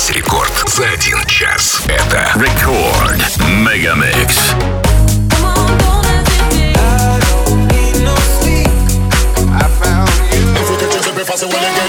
Весь рекорд за один час. Это Рекорд Мегамикс. If we get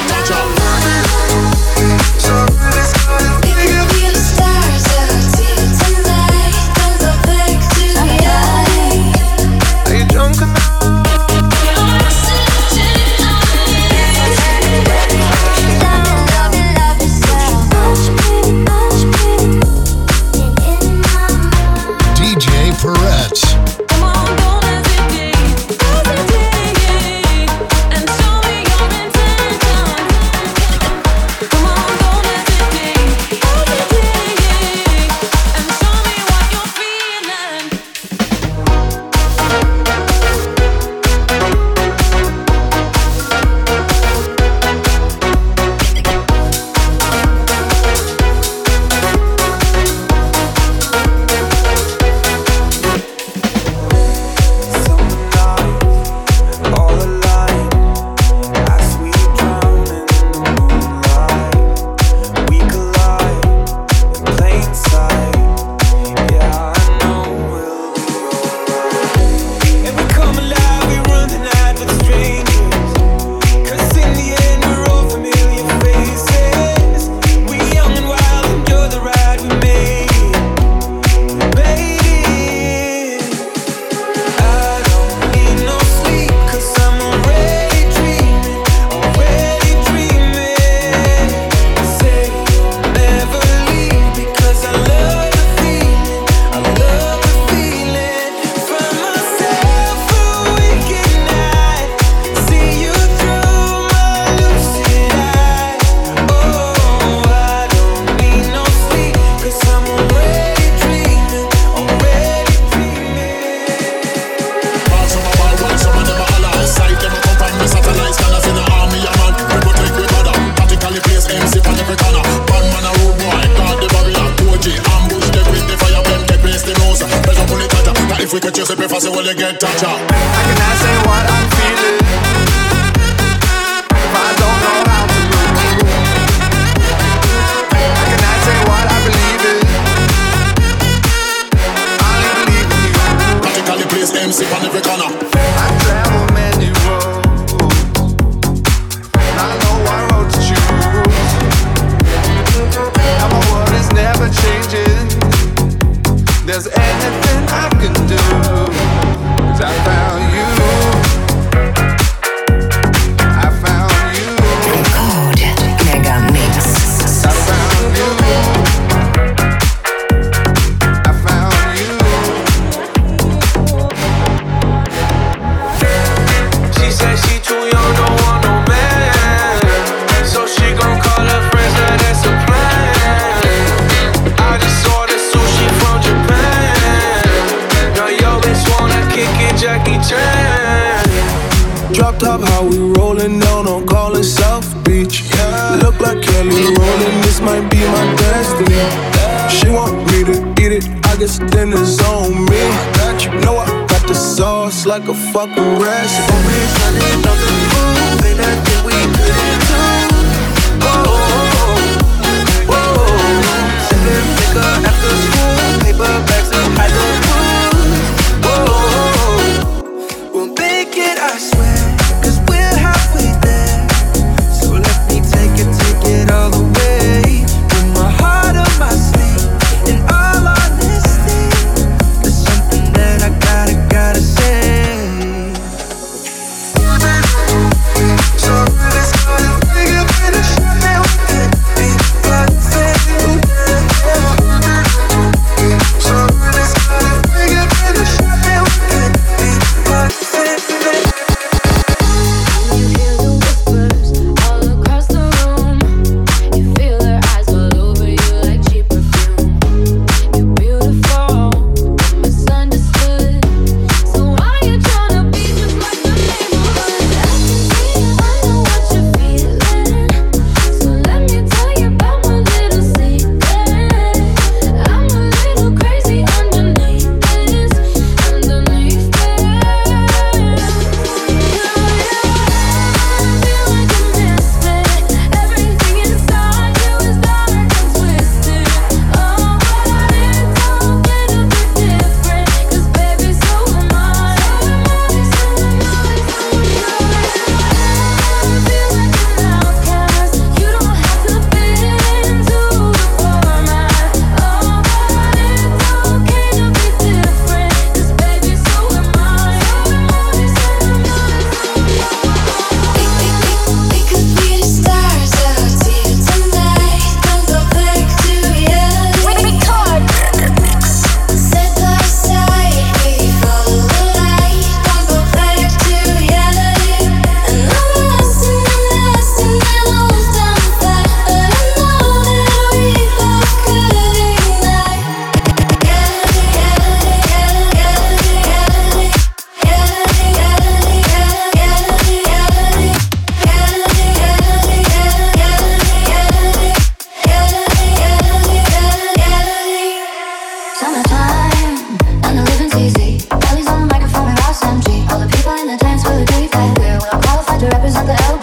Like a fucking. Always running on the move,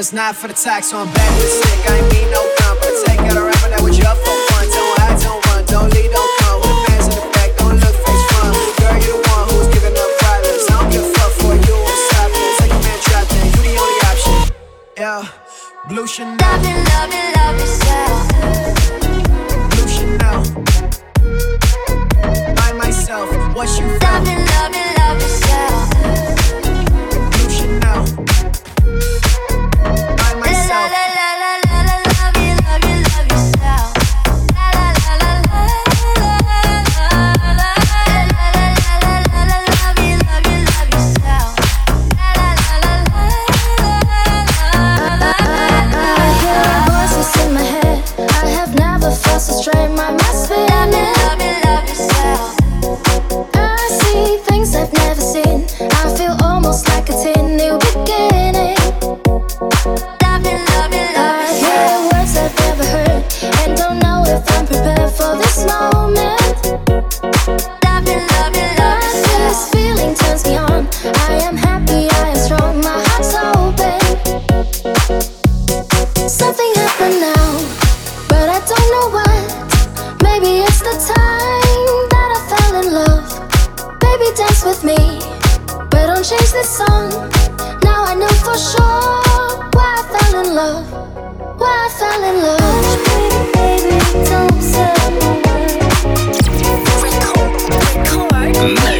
camera's not for the tax, so I'm back with a stick. I ain't mean no but take out a rapper that was your for fun. Don't hide, don't run, don't lead, don't come. With the fans in the back, don't look face front. Girl, you the one who's giving up violence. I don't give a fuck for you, I'm stopping. Take your man trapped in, you the only option. Yeah, blue Chanel. Love it, love it, love yourself. Something happened now, but I don't know what. Maybe it's the time that I fell in love. Baby, dance with me, but don't change this song. Now I know for sure why I fell in love. Why I fell in love. Baby, don't say a word. Mega Mix.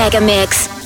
Mega Mix.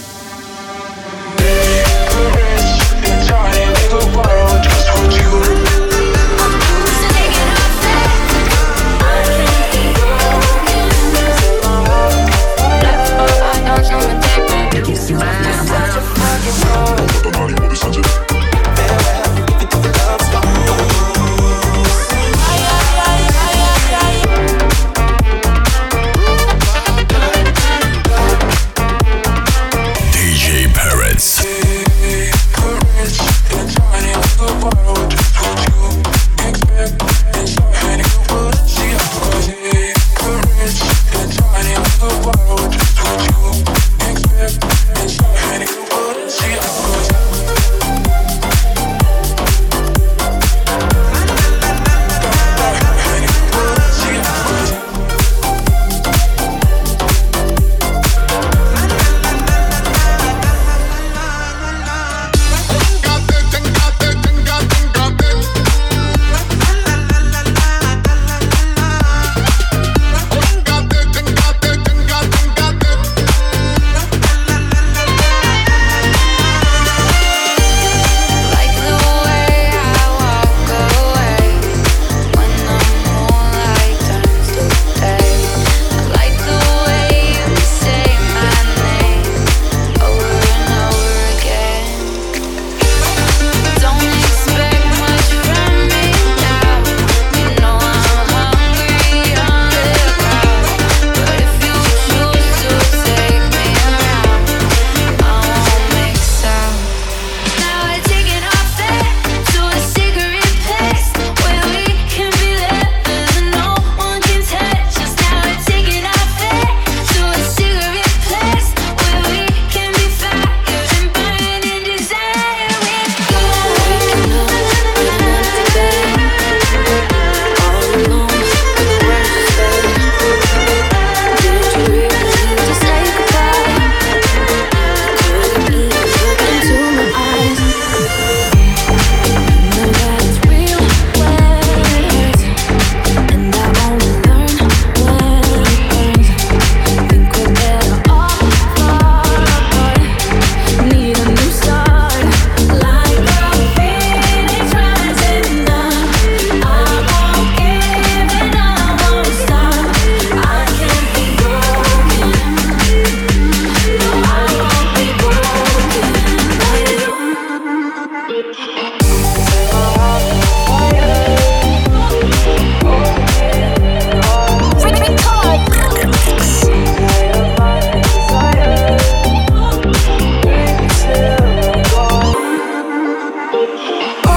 Oh,